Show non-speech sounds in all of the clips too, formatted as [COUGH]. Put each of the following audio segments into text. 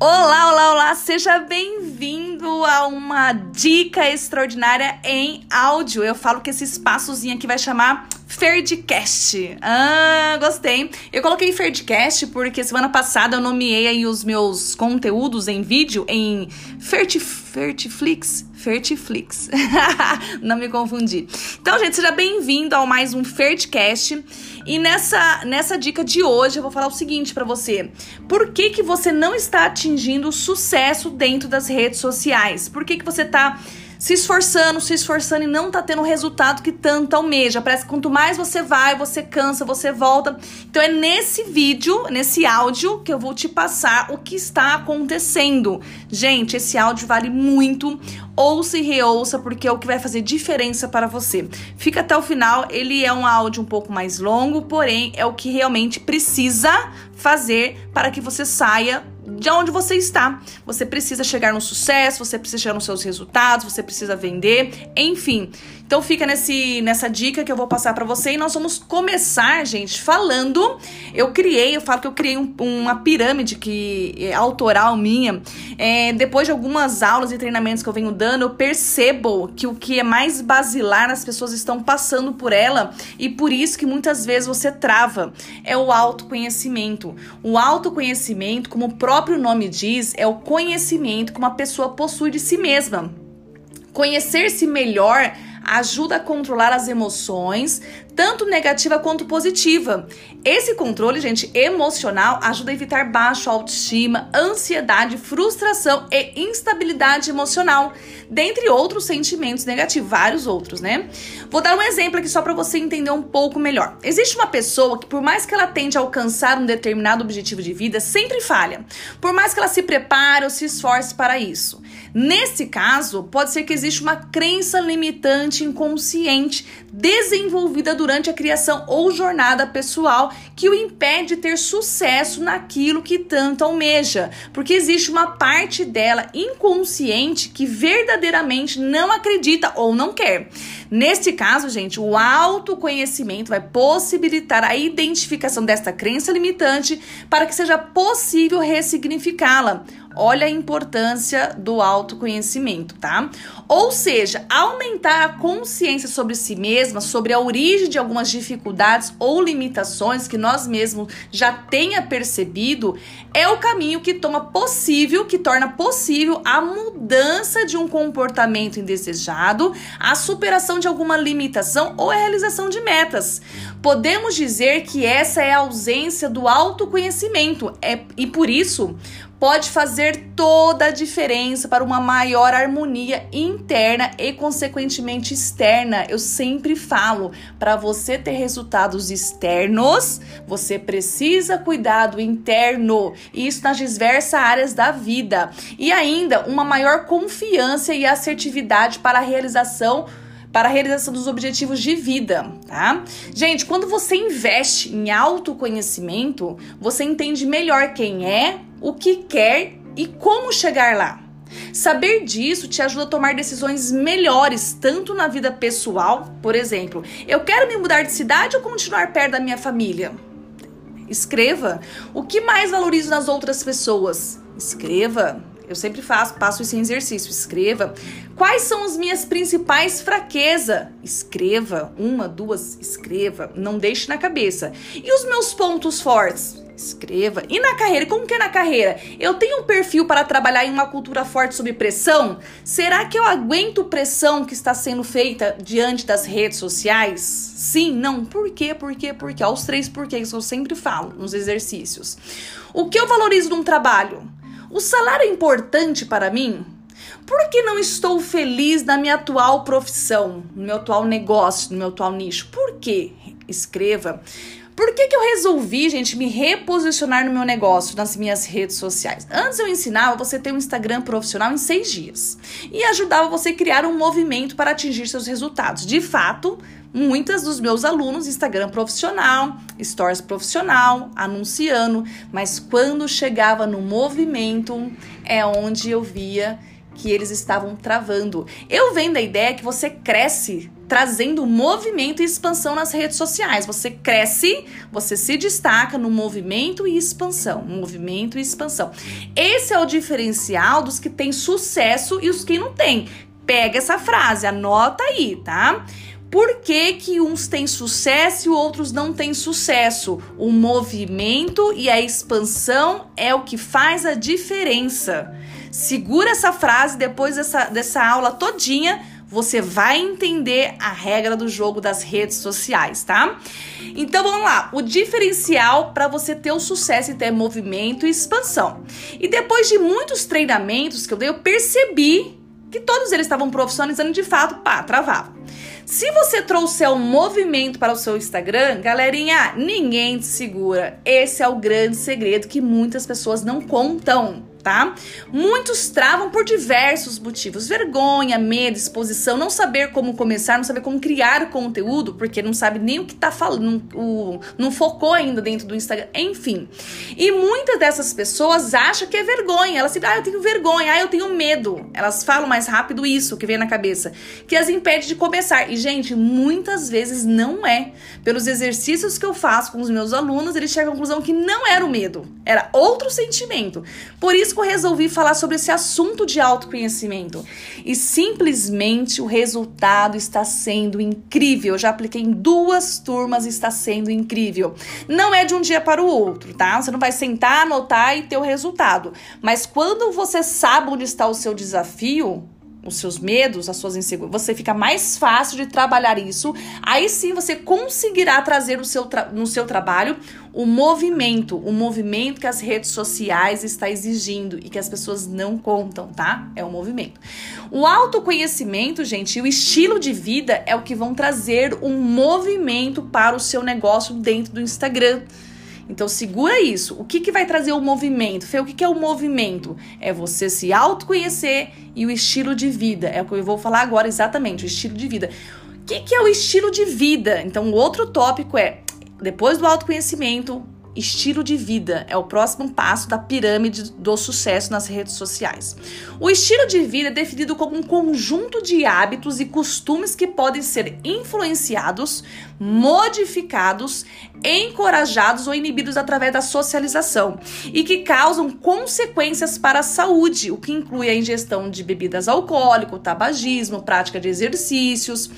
Olá, olá, olá! Seja bem-vindo a uma dica extraordinária em áudio. Eu falo que esse espaçozinho aqui vai chamar Ferdcast. Ah, gostei. Eu coloquei Ferdcast porque semana passada eu nomeei aí os meus conteúdos em vídeo em Fertif Fertiflix. Fertiflix. [LAUGHS] Não me confundi. Então, gente, seja bem-vindo ao mais um Ferdcast. E nessa, nessa dica de hoje eu vou falar o seguinte para você. Por que, que você não está atingindo sucesso dentro das redes sociais? Por que, que você está se esforçando, se esforçando e não tá tendo o resultado que tanto almeja. Parece que quanto mais você vai, você cansa, você volta. Então é nesse vídeo, nesse áudio, que eu vou te passar o que está acontecendo. Gente, esse áudio vale muito. Ouça e reouça, porque é o que vai fazer diferença para você. Fica até o final, ele é um áudio um pouco mais longo, porém é o que realmente precisa fazer para que você saia de onde você está. Você precisa chegar no sucesso, você precisa chegar nos seus resultados, você precisa vender, enfim. Então fica nesse, nessa dica que eu vou passar para você e nós vamos começar, gente, falando. Eu criei, eu falo que eu criei um, uma pirâmide que é autoral minha. É, depois de algumas aulas e treinamentos que eu venho dando, eu percebo que o que é mais basilar as pessoas estão passando por ela e por isso que muitas vezes você trava é o autoconhecimento. O autoconhecimento, como o próprio nome diz, é o conhecimento que uma pessoa possui de si mesma. Conhecer-se melhor ajuda a controlar as emoções, tanto negativa quanto positiva. Esse controle, gente, emocional ajuda a evitar baixa autoestima, ansiedade, frustração e instabilidade emocional, dentre outros sentimentos negativos, vários outros, né? Vou dar um exemplo aqui só para você entender um pouco melhor. Existe uma pessoa que por mais que ela tente alcançar um determinado objetivo de vida, sempre falha. Por mais que ela se prepare ou se esforce para isso. Nesse caso, pode ser que exista uma crença limitante inconsciente desenvolvida durante a criação ou jornada pessoal que o impede de ter sucesso naquilo que tanto almeja, porque existe uma parte dela inconsciente que verdadeiramente não acredita ou não quer. Neste caso, gente, o autoconhecimento vai possibilitar a identificação desta crença limitante para que seja possível ressignificá-la Olha a importância do autoconhecimento, tá? Ou seja, aumentar a consciência sobre si mesma, sobre a origem de algumas dificuldades ou limitações que nós mesmos já tenha percebido, é o caminho que toma possível, que torna possível a mudança de um comportamento indesejado, a superação de alguma limitação ou a realização de metas. Podemos dizer que essa é a ausência do autoconhecimento, é, e por isso pode fazer toda a diferença para uma maior harmonia interna e, consequentemente, externa. Eu sempre falo: para você ter resultados externos, você precisa cuidar do interno, isso nas diversas áreas da vida. E ainda, uma maior confiança e assertividade para a realização para a realização dos objetivos de vida, tá? Gente, quando você investe em autoconhecimento, você entende melhor quem é, o que quer e como chegar lá. Saber disso te ajuda a tomar decisões melhores, tanto na vida pessoal, por exemplo, eu quero me mudar de cidade ou continuar perto da minha família? Escreva. O que mais valorizo nas outras pessoas? Escreva. Eu sempre faço, passo esse exercício. Escreva. Quais são as minhas principais fraquezas? Escreva. Uma, duas, escreva. Não deixe na cabeça. E os meus pontos fortes? Escreva. E na carreira? Como que é na carreira? Eu tenho um perfil para trabalhar em uma cultura forte sob pressão? Será que eu aguento pressão que está sendo feita diante das redes sociais? Sim, não. Por quê? Por quê? Por quê? Aos três porquês que eu sempre falo nos exercícios. O que eu valorizo num trabalho? O salário é importante para mim? Por que não estou feliz na minha atual profissão, no meu atual negócio, no meu atual nicho? Por quê? Escreva. Por que, que eu resolvi, gente, me reposicionar no meu negócio, nas minhas redes sociais? Antes eu ensinava você ter um Instagram profissional em seis dias e ajudava você a criar um movimento para atingir seus resultados. De fato, muitas dos meus alunos Instagram profissional, stories profissional, anunciando, mas quando chegava no movimento é onde eu via que eles estavam travando. Eu venho da ideia que você cresce trazendo movimento e expansão nas redes sociais. Você cresce, você se destaca no movimento e expansão. Movimento e expansão. Esse é o diferencial dos que têm sucesso e os que não têm. Pega essa frase, anota aí, tá? Por que, que uns têm sucesso e outros não têm sucesso? O movimento e a expansão é o que faz a diferença. Segura essa frase depois dessa, dessa aula todinha, você vai entender a regra do jogo das redes sociais, tá? Então vamos lá, o diferencial para você ter o sucesso e ter movimento e expansão. E depois de muitos treinamentos que eu dei, eu percebi que todos eles estavam profissionalizando de fato, pá, travava. Se você trouxer um movimento para o seu Instagram, galerinha, ninguém te segura. Esse é o grande segredo que muitas pessoas não contam tá? Muitos travam por diversos motivos: vergonha, medo, exposição, não saber como começar, não saber como criar conteúdo, porque não sabe nem o que tá falando, o, não focou ainda dentro do Instagram, enfim. E muitas dessas pessoas acham que é vergonha, elas se, ah, eu tenho vergonha, ah, eu tenho medo. Elas falam mais rápido isso que vem na cabeça, que as impede de começar. E gente, muitas vezes não é. Pelos exercícios que eu faço com os meus alunos, eles chegam à conclusão que não era o medo, era outro sentimento. Por isso que eu resolvi falar sobre esse assunto de autoconhecimento. E simplesmente o resultado está sendo incrível. Eu já apliquei em duas turmas e está sendo incrível. Não é de um dia para o outro, tá? Você não vai sentar, anotar e ter o resultado. Mas quando você sabe onde está o seu desafio, os seus medos, as suas inseguranças, você fica mais fácil de trabalhar isso. Aí sim você conseguirá trazer no seu, no seu trabalho o movimento, o movimento que as redes sociais está exigindo e que as pessoas não contam, tá? É o movimento. O autoconhecimento, gente, e o estilo de vida é o que vão trazer um movimento para o seu negócio dentro do Instagram. Então segura isso. O que, que vai trazer o movimento? Fê, o que, que é o movimento? É você se autoconhecer e o estilo de vida. É o que eu vou falar agora exatamente, o estilo de vida. O que, que é o estilo de vida? Então, o outro tópico é, depois do autoconhecimento, estilo de vida é o próximo passo da pirâmide do sucesso nas redes sociais. O estilo de vida é definido como um conjunto de hábitos e costumes que podem ser influenciados, modificados, encorajados ou inibidos através da socialização e que causam consequências para a saúde, o que inclui a ingestão de bebidas alcoólicas, tabagismo, prática de exercícios,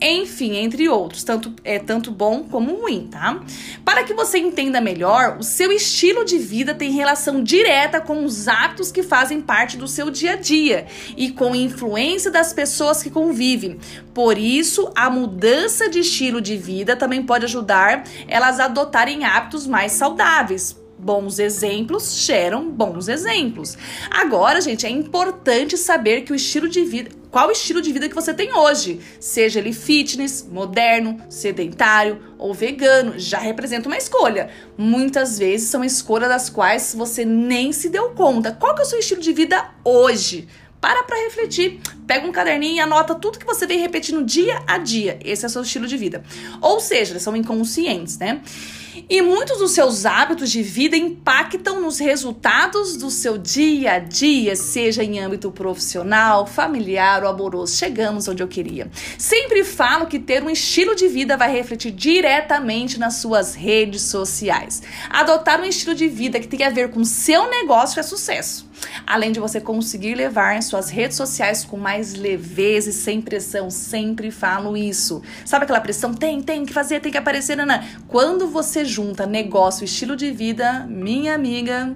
enfim, entre outros, tanto é tanto bom como ruim, tá? Para que você entenda melhor, o seu estilo de vida tem relação direta com os hábitos que fazem parte do seu dia a dia e com a influência das pessoas que convivem. Por isso, a mudança de estilo de vida também pode ajudar elas a adotarem hábitos mais saudáveis. Bons exemplos geram bons exemplos. Agora, gente, é importante saber que o estilo de vida, qual estilo de vida que você tem hoje, seja ele fitness, moderno, sedentário ou vegano, já representa uma escolha. Muitas vezes são escolhas das quais você nem se deu conta. Qual que é o seu estilo de vida hoje? Para para refletir, pega um caderninho e anota tudo que você vem repetindo dia a dia. Esse é o seu estilo de vida. Ou seja, eles são inconscientes, né? E muitos dos seus hábitos de vida impactam nos resultados do seu dia a dia, seja em âmbito profissional, familiar ou amoroso. Chegamos onde eu queria. Sempre falo que ter um estilo de vida vai refletir diretamente nas suas redes sociais. Adotar um estilo de vida que tem a ver com seu negócio é sucesso. Além de você conseguir levar suas redes sociais com mais leveza e sem pressão. Sempre falo isso. Sabe aquela pressão? Tem, tem que fazer, tem que aparecer, Nana. Quando você junta negócio estilo de vida, minha amiga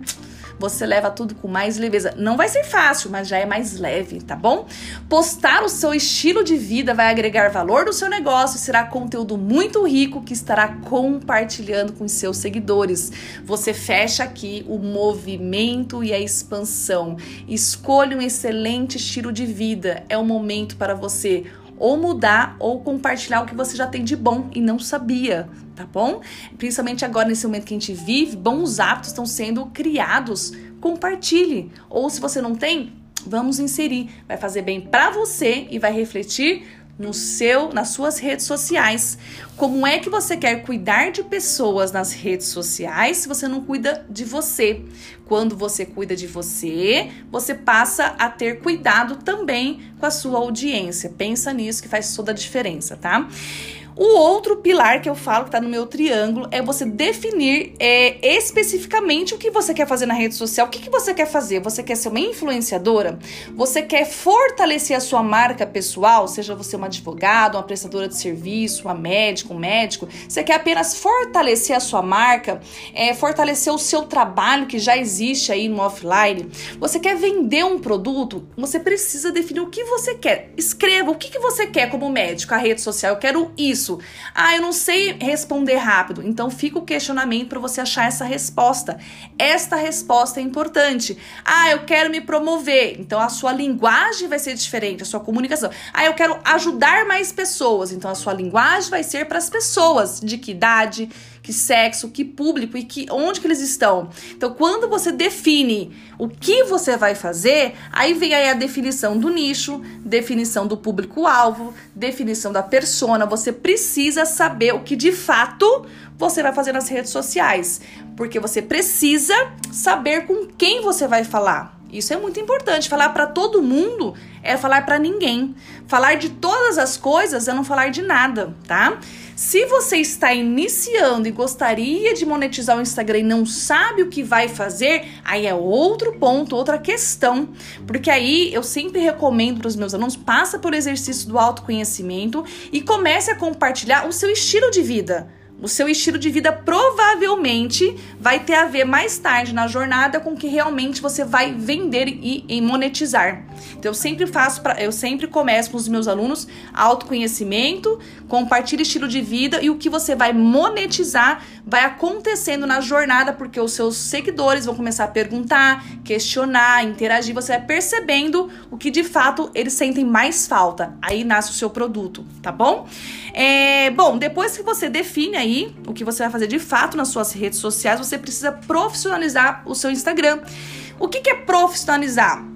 você leva tudo com mais leveza. Não vai ser fácil, mas já é mais leve, tá bom? Postar o seu estilo de vida vai agregar valor no seu negócio e será conteúdo muito rico que estará compartilhando com seus seguidores. Você fecha aqui o movimento e a expansão. Escolha um excelente estilo de vida. É o momento para você ou mudar ou compartilhar o que você já tem de bom e não sabia, tá bom? Principalmente agora nesse momento que a gente vive, bons hábitos estão sendo criados. Compartilhe. Ou se você não tem, vamos inserir. Vai fazer bem para você e vai refletir no seu, nas suas redes sociais. Como é que você quer cuidar de pessoas nas redes sociais se você não cuida de você? Quando você cuida de você, você passa a ter cuidado também com a sua audiência. Pensa nisso que faz toda a diferença, tá? O outro pilar que eu falo, que tá no meu triângulo, é você definir é, especificamente o que você quer fazer na rede social. O que, que você quer fazer? Você quer ser uma influenciadora? Você quer fortalecer a sua marca pessoal? Seja você uma advogada, uma prestadora de serviço, uma médica, um médico. Você quer apenas fortalecer a sua marca, é, fortalecer o seu trabalho que já existe aí no offline? Você quer vender um produto? Você precisa definir o que você quer. Escreva o que, que você quer como médico, a rede social. Eu quero isso isso? Ah, eu não sei responder rápido. Então fica o questionamento para você achar essa resposta. Esta resposta é importante. Ah, eu quero me promover. Então a sua linguagem vai ser diferente, a sua comunicação. Ah, eu quero ajudar mais pessoas. Então a sua linguagem vai ser para as pessoas. De que idade? Que sexo, que público e que onde que eles estão. Então, quando você define o que você vai fazer, aí vem aí a definição do nicho, definição do público-alvo, definição da persona. Você precisa saber o que de fato você vai fazer nas redes sociais, porque você precisa saber com quem você vai falar. Isso é muito importante. Falar para todo mundo é falar para ninguém. Falar de todas as coisas é não falar de nada, tá? Se você está iniciando e gostaria de monetizar o Instagram e não sabe o que vai fazer, aí é outro ponto, outra questão. Porque aí eu sempre recomendo para os meus alunos, passa por exercício do autoconhecimento e comece a compartilhar o seu estilo de vida. O seu estilo de vida provavelmente vai ter a ver mais tarde na jornada com o que realmente você vai vender e, monetizar. Então eu sempre faço eu sempre começo com os meus alunos autoconhecimento, compartilhe estilo de vida e o que você vai monetizar vai acontecendo na jornada porque os seus seguidores vão começar a perguntar, questionar, interagir, você vai percebendo o que de fato eles sentem mais falta. Aí nasce o seu produto, tá bom? É, bom, depois que você define aí o que você vai fazer de fato nas suas redes sociais, você precisa profissionalizar o seu Instagram. O que, que é profissionalizar?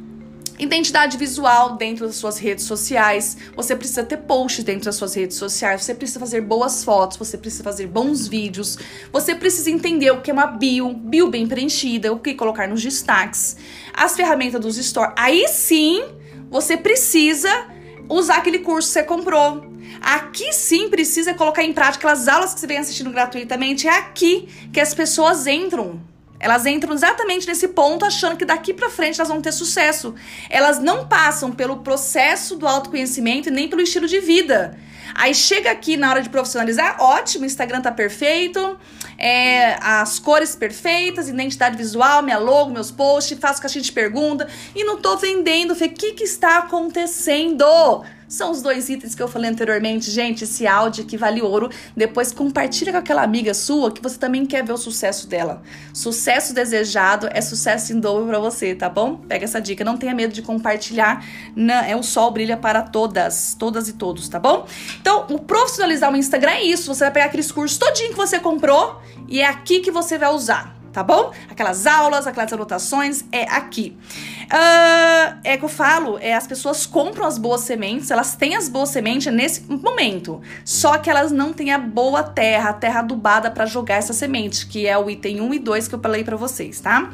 Identidade visual dentro das suas redes sociais. Você precisa ter posts dentro das suas redes sociais. Você precisa fazer boas fotos. Você precisa fazer bons vídeos. Você precisa entender o que é uma bio, bio bem preenchida, o que colocar nos destaques, as ferramentas dos stores. Aí sim, você precisa usar aquele curso que você comprou. Aqui sim precisa colocar em prática as aulas que você vem assistindo gratuitamente. É aqui que as pessoas entram. Elas entram exatamente nesse ponto achando que daqui para frente elas vão ter sucesso. Elas não passam pelo processo do autoconhecimento e nem pelo estilo de vida. Aí chega aqui na hora de profissionalizar, ótimo, o Instagram tá perfeito, é, as cores perfeitas, identidade visual, minha logo, meus posts, faço caixinha de pergunta e não tô vendendo. O que, que está acontecendo? São os dois itens que eu falei anteriormente. Gente, esse áudio aqui vale ouro. Depois compartilha com aquela amiga sua que você também quer ver o sucesso dela. Sucesso desejado é sucesso em dobro para você, tá bom? Pega essa dica. Não tenha medo de compartilhar. Não, é o sol brilha para todas, todas e todos, tá bom? Então, o profissionalizar o Instagram é isso. Você vai pegar aqueles cursos todinho que você comprou e é aqui que você vai usar tá bom? Aquelas aulas, aquelas anotações, é aqui. Uh, é que eu falo, é as pessoas compram as boas sementes, elas têm as boas sementes nesse momento, só que elas não têm a boa terra, a terra adubada para jogar essa semente, que é o item 1 e 2 que eu falei para vocês, tá?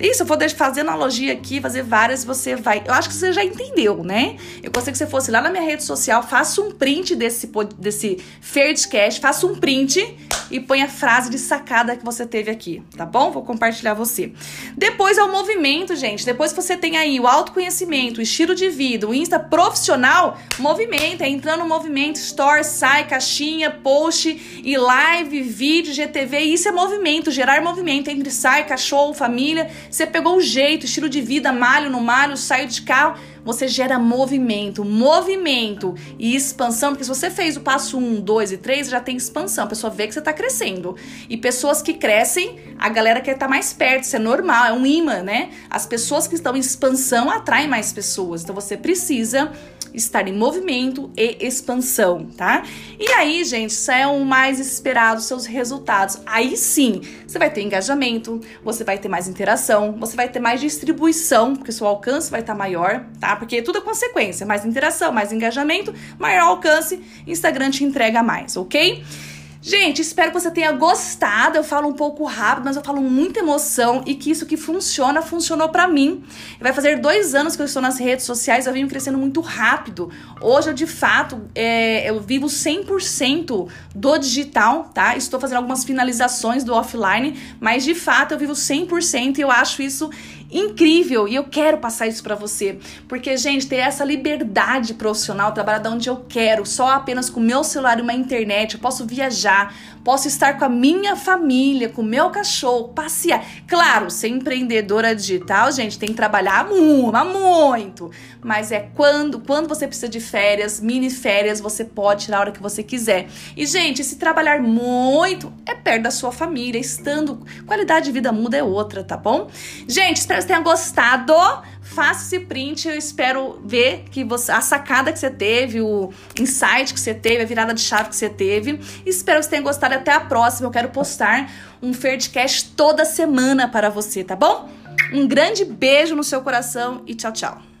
Isso, eu vou fazer analogia aqui, fazer várias, você vai. Eu acho que você já entendeu, né? Eu gostaria que você fosse lá na minha rede social, faça um print desse, desse Fairdcast, faça um print e põe a frase de sacada que você teve aqui, tá bom? Vou compartilhar você. Depois é o movimento, gente. Depois que você tem aí o autoconhecimento, o estilo de vida, o Insta profissional, movimento, é entrando no movimento, store, sai, caixinha, post e live, vídeo, GTV, isso é movimento, gerar movimento entre sai, cachorro, família. Você pegou o jeito, estilo de vida, malho no malho, saio de carro, você gera movimento, movimento e expansão, porque se você fez o passo 1, 2 e 3, já tem expansão, a pessoa vê que você está crescendo. E pessoas que crescem, a galera quer estar tá mais perto, isso é normal, é um imã, né? As pessoas que estão em expansão atraem mais pessoas, então você precisa estar em movimento e expansão, tá? E aí, gente, isso é o mais esperado, seus resultados. Aí sim, você vai ter engajamento, você vai ter mais interação, você vai ter mais distribuição, porque seu alcance vai estar maior, tá? Porque tudo é consequência. Mais interação, mais engajamento, maior alcance, Instagram te entrega mais, ok? Gente, espero que você tenha gostado. Eu falo um pouco rápido, mas eu falo muita emoção e que isso que funciona, funcionou para mim. Vai fazer dois anos que eu estou nas redes sociais, eu venho crescendo muito rápido. Hoje eu, de fato, é, eu vivo 100% do digital, tá? Estou fazendo algumas finalizações do offline, mas de fato eu vivo 100% e eu acho isso incrível e eu quero passar isso para você, porque gente, ter essa liberdade profissional, trabalhar de onde eu quero, só apenas com meu celular e uma internet, eu posso viajar, posso estar com a minha família, com o meu cachorro, passear. Claro, ser empreendedora digital, gente, tem que trabalhar muito, muito, mas é quando, quando você precisa de férias, mini férias, você pode tirar a hora que você quiser. E gente, se trabalhar muito é perto da sua família, estando qualidade de vida muda é outra, tá bom? Gente, espero que você tenha gostado. Faça esse print, eu espero ver que você a sacada que você teve, o insight que você teve, a virada de chave que você teve. Espero que você tenha gostado. Até a próxima. Eu quero postar um Ferdcast toda semana para você, tá bom? Um grande beijo no seu coração e tchau, tchau.